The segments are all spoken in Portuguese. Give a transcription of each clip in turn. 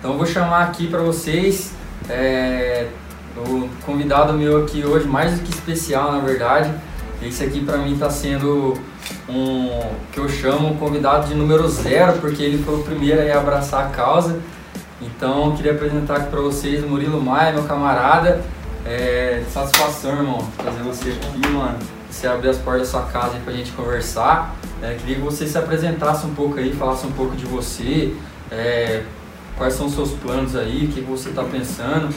Então eu vou chamar aqui para vocês é, o convidado meu aqui hoje, mais do que especial na verdade. Esse aqui para mim está sendo um que eu chamo convidado de número zero, porque ele foi o primeiro a abraçar a causa. Então eu queria apresentar aqui para vocês o Murilo Maia, meu camarada. É, satisfação, irmão, trazer você aqui, mano. Você abrir as portas da sua casa para a gente conversar. É, queria que você se apresentasse um pouco aí, falasse um pouco de você, é, quais são os seus planos aí, o que você está pensando?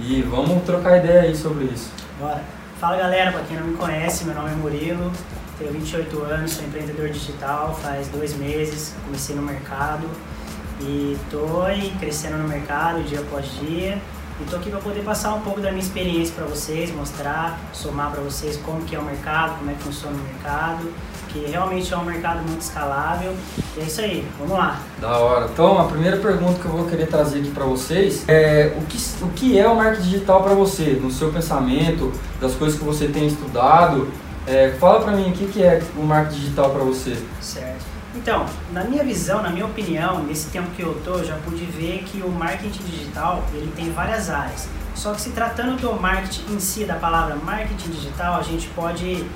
E vamos trocar ideia aí sobre isso. Bora. Fala galera, para quem não me conhece, meu nome é Murilo, tenho 28 anos, sou empreendedor digital, faz dois meses, comecei no mercado. E tô aí crescendo no mercado dia após dia. E tô aqui para poder passar um pouco da minha experiência para vocês, mostrar, somar para vocês como que é o mercado, como é que funciona o mercado que realmente é um mercado muito escalável. E é isso aí, vamos lá. Da hora. Então, a primeira pergunta que eu vou querer trazer aqui para vocês é o que, o que é o marketing digital para você, no seu pensamento, das coisas que você tem estudado. É, fala para mim o que, que é o marketing digital para você. Certo. Então, na minha visão, na minha opinião, nesse tempo que eu tô, já pude ver que o marketing digital ele tem várias áreas. Só que se tratando do marketing em si, da palavra marketing digital, a gente pode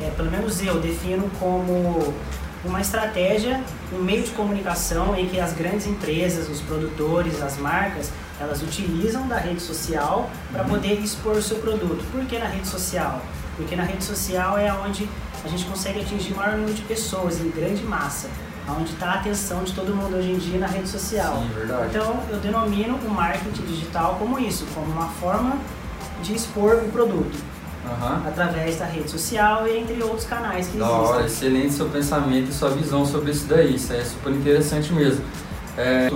é, pelo menos eu defino como uma estratégia, um meio de comunicação em que as grandes empresas, os produtores, as marcas, elas utilizam da rede social para uhum. poder expor o seu produto. Por que na rede social? Porque na rede social é onde a gente consegue atingir o maior número de pessoas, em grande massa. Onde está a atenção de todo mundo hoje em dia na rede social. Sim. Então eu denomino o marketing digital como isso, como uma forma de expor o produto uhum. através da rede social e entre outros canais que da existem. Hora, excelente seu pensamento e sua visão sobre isso daí, isso é super interessante mesmo. É,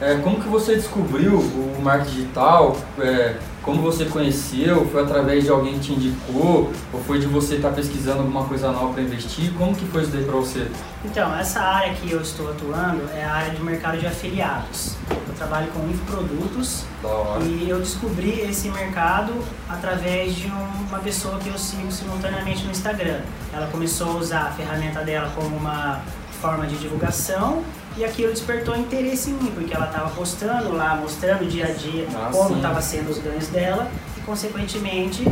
é, como que você descobriu o marketing digital? É, como você conheceu? Foi através de alguém que te indicou? Ou foi de você estar tá pesquisando alguma coisa nova para investir? Como que foi isso daí para você? Então, essa área que eu estou atuando é a área de mercado de afiliados. Eu trabalho com infoprodutos e eu descobri esse mercado através de uma pessoa que eu sigo simultaneamente no Instagram. Ela começou a usar a ferramenta dela como uma forma de divulgação e aquilo despertou interesse em mim, porque ela estava postando lá, mostrando dia a dia ah, como estava sendo os ganhos dela e, consequentemente,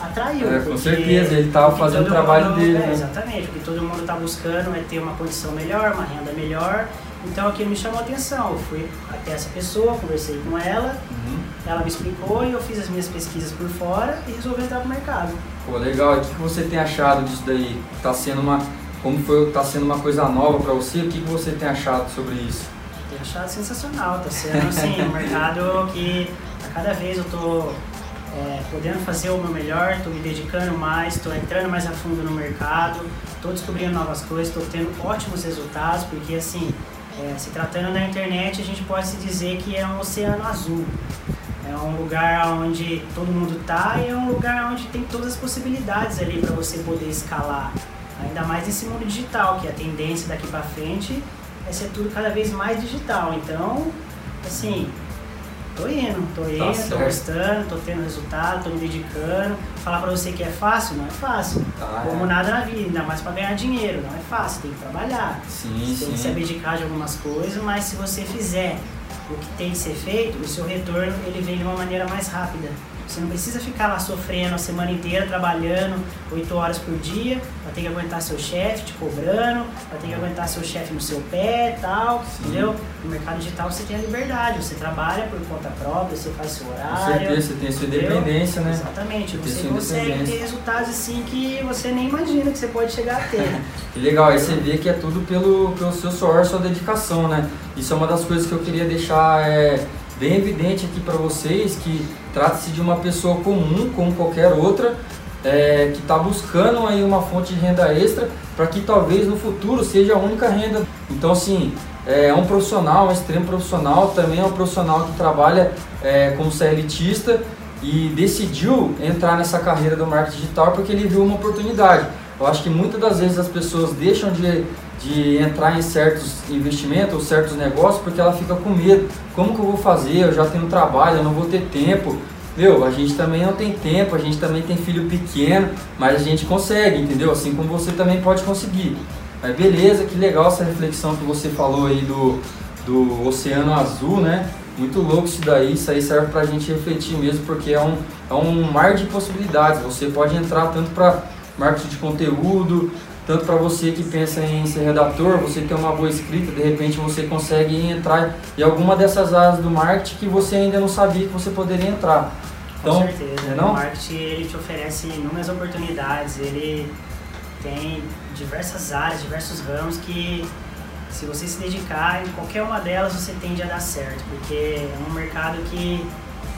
atraiu. É, com certeza, ele estava fazendo o trabalho mundo, dele. É, né? Exatamente, porque todo mundo está buscando é ter uma condição melhor, uma renda melhor. Então aquilo me chamou a atenção. Eu fui até essa pessoa, conversei com ela, uhum. ela me explicou e eu fiz as minhas pesquisas por fora e resolvi entrar no mercado. Pô, legal. E o que você tem achado disso daí? Está sendo uma como foi, tá sendo uma coisa nova para você? O que, que você tem achado sobre isso? Tenho achado sensacional, tá sendo assim, um mercado que a cada vez eu tô é, podendo fazer o meu melhor, estou me dedicando mais, estou entrando mais a fundo no mercado, estou descobrindo novas coisas, estou tendo ótimos resultados, porque assim, é, se tratando da internet, a gente pode se dizer que é um oceano azul. É um lugar onde todo mundo está e é um lugar onde tem todas as possibilidades ali para você poder escalar. Ainda mais nesse mundo digital, que a tendência daqui para frente é ser tudo cada vez mais digital. Então, assim, tô indo, tô indo, tá tô gostando, tô tendo resultado, tô me dedicando. Falar para você que é fácil, não é fácil. Tá, Como é. nada na vida, ainda mais para ganhar dinheiro, não é fácil, tem que trabalhar. Sim, você sim. tem que se abdicar de algumas coisas, mas se você fizer o que tem que ser feito, o seu retorno ele vem de uma maneira mais rápida. Você não precisa ficar lá sofrendo a semana inteira, trabalhando 8 horas por dia, para ter que aguentar seu chefe te cobrando, para ter que aguentar seu chefe no seu pé e tal, Sim. entendeu? No mercado digital você tem a liberdade, você trabalha por conta própria, você faz seu horário. Com certeza, você tem sua independência, entendeu? né? Exatamente, você, você consegue ter resultados assim que você nem imagina que você pode chegar a ter. que legal, aí você vê que é tudo pelo, pelo seu suor, sua dedicação, né? Isso é uma das coisas que eu queria deixar é, bem evidente aqui para vocês, que Trata-se de uma pessoa comum, como qualquer outra, é, que está buscando aí uma fonte de renda extra para que talvez no futuro seja a única renda. Então, assim, é um profissional, um extremo profissional, também é um profissional que trabalha é, como CLTista e decidiu entrar nessa carreira do marketing digital porque ele viu uma oportunidade. Eu acho que muitas das vezes as pessoas deixam de, de entrar em certos investimentos ou certos negócios porque ela fica com medo. Como que eu vou fazer? Eu já tenho trabalho, eu não vou ter tempo. Meu, a gente também não tem tempo, a gente também tem filho pequeno, mas a gente consegue, entendeu? Assim como você também pode conseguir. Mas beleza, que legal essa reflexão que você falou aí do, do Oceano Azul, né? Muito louco isso daí, isso aí serve pra gente refletir mesmo, porque é um, é um mar de possibilidades. Você pode entrar tanto para marketing de conteúdo, tanto para você que pensa em ser redator, você tem uma boa escrita, de repente você consegue entrar em alguma dessas áreas do marketing que você ainda não sabia que você poderia entrar. Então, Com certeza, é não? o marketing ele te oferece inúmeras oportunidades, ele tem diversas áreas, diversos ramos que se você se dedicar em qualquer uma delas você tende a dar certo, porque é um mercado que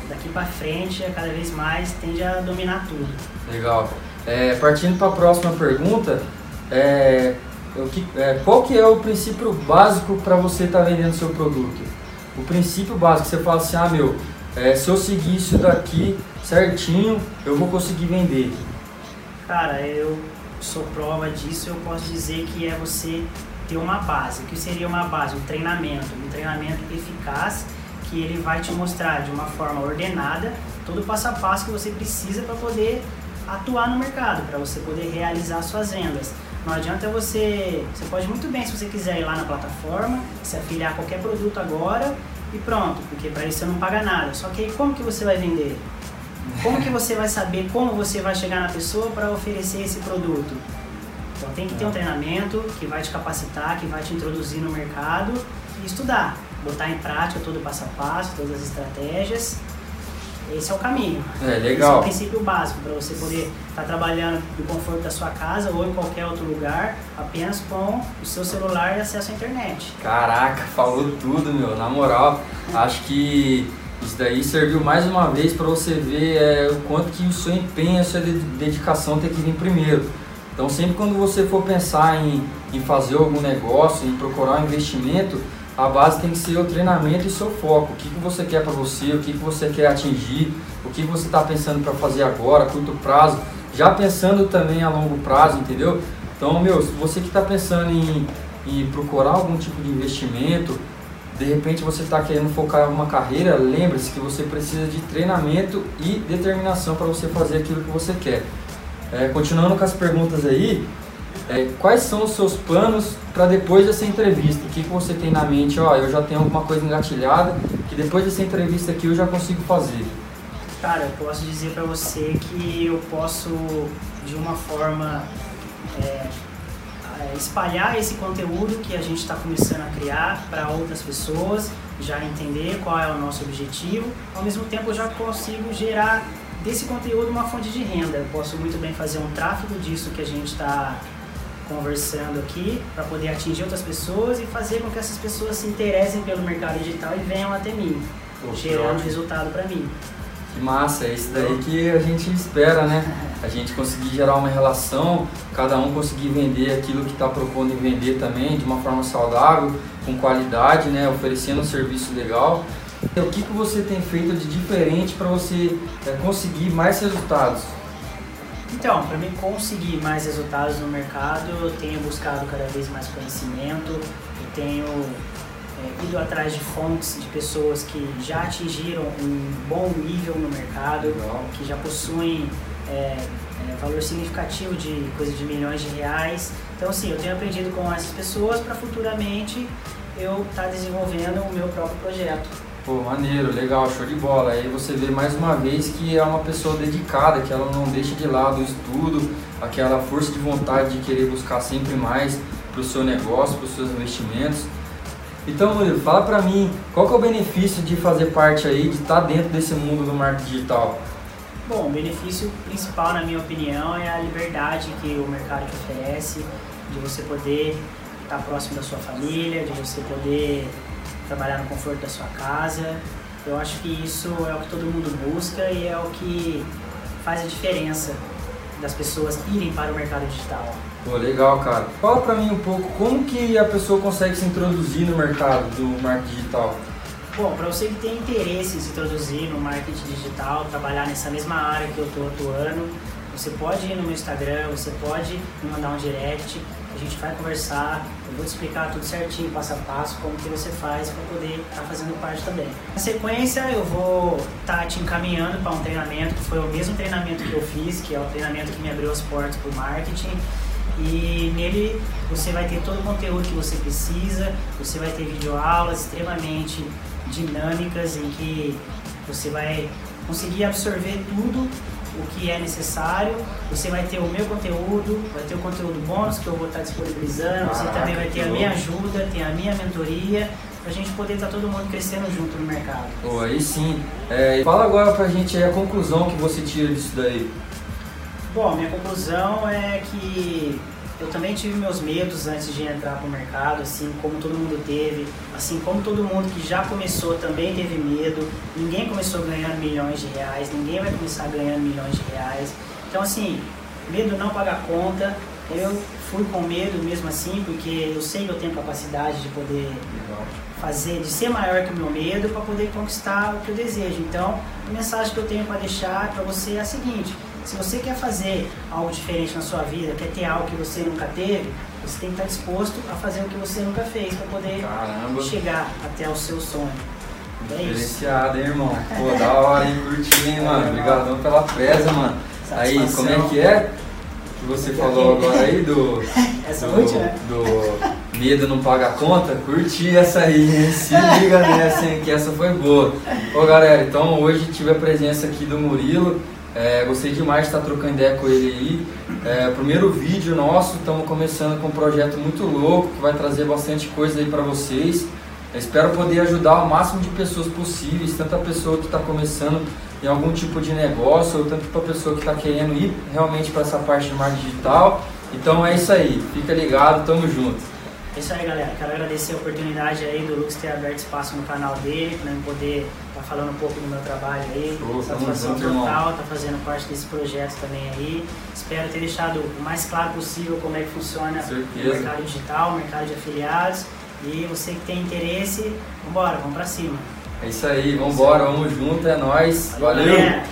daqui para frente, cada vez mais, tende a dominar tudo. Legal. É, partindo para a próxima pergunta, é, o que, é, qual que é o princípio básico para você estar tá vendendo seu produto? O princípio básico, você fala assim, ah meu, é, se eu seguir isso daqui certinho, eu vou conseguir vender. Cara, eu sou prova disso, eu posso dizer que é você ter uma base. O que seria uma base? Um treinamento, um treinamento eficaz que ele vai te mostrar de uma forma ordenada todo o passo a passo que você precisa para poder atuar no mercado, para você poder realizar suas vendas. Não adianta você. Você pode muito bem, se você quiser ir lá na plataforma, se afiliar a qualquer produto agora e pronto, porque para isso você não paga nada. Só que aí como que você vai vender? Como que você vai saber como você vai chegar na pessoa para oferecer esse produto? Então tem que ter um treinamento que vai te capacitar, que vai te introduzir no mercado e estudar, botar em prática todo o passo a passo, todas as estratégias esse é o caminho. É, legal. Esse é o princípio básico para você poder estar tá trabalhando do conforto da sua casa ou em qualquer outro lugar, apenas com o seu celular e acesso à internet. Caraca, falou tudo, meu. Na moral, acho que isso daí serviu mais uma vez para você ver é, o quanto que o seu empenho, a sua dedicação tem que vir primeiro. Então, sempre quando você for pensar em, em fazer algum negócio, em procurar um investimento, a base tem que ser o treinamento e seu foco. O que, que você quer para você, o que, que você quer atingir, o que você está pensando para fazer agora, curto prazo, já pensando também a longo prazo, entendeu? Então, meu, se você que está pensando em, em procurar algum tipo de investimento, de repente você está querendo focar em uma carreira, lembre-se que você precisa de treinamento e determinação para você fazer aquilo que você quer. É, continuando com as perguntas aí, é, quais são os seus planos para depois dessa entrevista? O que, que você tem na mente? Ó, eu já tenho alguma coisa engatilhada que depois dessa entrevista aqui eu já consigo fazer. Cara, eu posso dizer para você que eu posso, de uma forma, é, é espalhar esse conteúdo que a gente está começando a criar para outras pessoas, já entender qual é o nosso objetivo. Ao mesmo tempo, eu já consigo gerar desse conteúdo uma fonte de renda. Eu posso muito bem fazer um tráfego disso que a gente está conversando aqui para poder atingir outras pessoas e fazer com que essas pessoas se interessem pelo mercado digital e venham até mim, Pô, gerando resultado para mim. Que massa, é isso daí que a gente espera, né? A gente conseguir gerar uma relação, cada um conseguir vender aquilo que está propondo em vender também, de uma forma saudável, com qualidade, né? Oferecendo um serviço legal. O que, que você tem feito de diferente para você é, conseguir mais resultados? Então, para mim conseguir mais resultados no mercado, eu tenho buscado cada vez mais conhecimento, eu tenho é, ido atrás de fontes de pessoas que já atingiram um bom nível no mercado, Legal. que já possuem é, é, valor significativo de coisa de milhões de reais. Então, sim, eu tenho aprendido com essas pessoas para futuramente eu estar tá desenvolvendo o meu próprio projeto. Pô, maneiro, legal, show de bola. Aí você vê mais uma vez que é uma pessoa dedicada, que ela não deixa de lado o estudo, aquela força de vontade de querer buscar sempre mais para o seu negócio, para os seus investimentos. Então, Murilo, fala para mim, qual é o benefício de fazer parte aí, de estar tá dentro desse mundo do marketing digital? Bom, o benefício principal, na minha opinião, é a liberdade que o mercado te oferece, de você poder estar próximo da sua família, de você poder trabalhar no conforto da sua casa. Eu acho que isso é o que todo mundo busca e é o que faz a diferença das pessoas irem para o mercado digital. Pô, legal, cara. Fala pra mim um pouco como que a pessoa consegue se introduzir no mercado do marketing digital. Bom, para você que tem interesse em se introduzir no marketing digital, trabalhar nessa mesma área que eu estou atuando, você pode ir no meu Instagram, você pode me mandar um direct, a gente vai conversar, eu vou te explicar tudo certinho, passo a passo, como que você faz para poder estar tá fazendo parte também. Na sequência, eu vou estar tá te encaminhando para um treinamento, que foi o mesmo treinamento que eu fiz, que é o treinamento que me abriu as portas para o marketing. E nele você vai ter todo o conteúdo que você precisa, você vai ter videoaulas extremamente dinâmicas em que você vai conseguir absorver tudo o que é necessário. Você vai ter o meu conteúdo, vai ter o conteúdo bônus que eu vou estar disponibilizando, você também vai ter a minha ajuda, tem a minha mentoria, pra gente poder estar todo mundo crescendo junto no mercado. Pô, aí sim. É, fala agora pra gente a conclusão que você tira disso daí. Bom, minha conclusão é que eu também tive meus medos antes de entrar para o mercado, assim como todo mundo teve, assim como todo mundo que já começou também teve medo. Ninguém começou ganhando milhões de reais, ninguém vai começar ganhando milhões de reais. Então, assim, medo não pagar conta. Eu fui com medo mesmo assim, porque eu sei que eu tenho capacidade de poder fazer, de ser maior que o meu medo para poder conquistar o que eu desejo. Então, a mensagem que eu tenho para deixar para você é a seguinte: se você quer fazer algo diferente na sua vida, quer ter algo que você nunca teve, você tem que estar disposto a fazer o que você nunca fez para poder Caramba. chegar até o seu sonho. É. Diferenciado, hein, irmão? Pô, da hora, hein? Curti, hein, mano? Obrigadão pela presa, mano. Aí, como é que é? Que você falou agora aí do. Essa do, última, né? do medo não paga a conta? Curti essa aí, hein? Se liga nessa, hein? Que essa foi boa. Ô, galera, então hoje tive a presença aqui do Murilo. É, gostei demais de estar trocando ideia com ele aí. É, primeiro vídeo nosso, estamos começando com um projeto muito louco que vai trazer bastante coisa aí para vocês. Eu espero poder ajudar o máximo de pessoas possíveis, tanto a pessoa que está começando em algum tipo de negócio, ou tanto para pessoa que está querendo ir realmente para essa parte de marketing digital. Então é isso aí, fica ligado, tamo junto. É isso aí, galera. Quero agradecer a oportunidade aí do Lucas ter aberto espaço no canal dele, para eu poder estar falando um pouco do meu trabalho aí. Show, Satisfação total, tá fazendo parte desse projeto também aí. Espero ter deixado o mais claro possível como é que funciona Certeza. o mercado digital, o mercado de afiliados. E você que tem interesse, vambora, vamos pra cima. É isso aí, vambora, vamos junto, é nóis. Valeu! galera.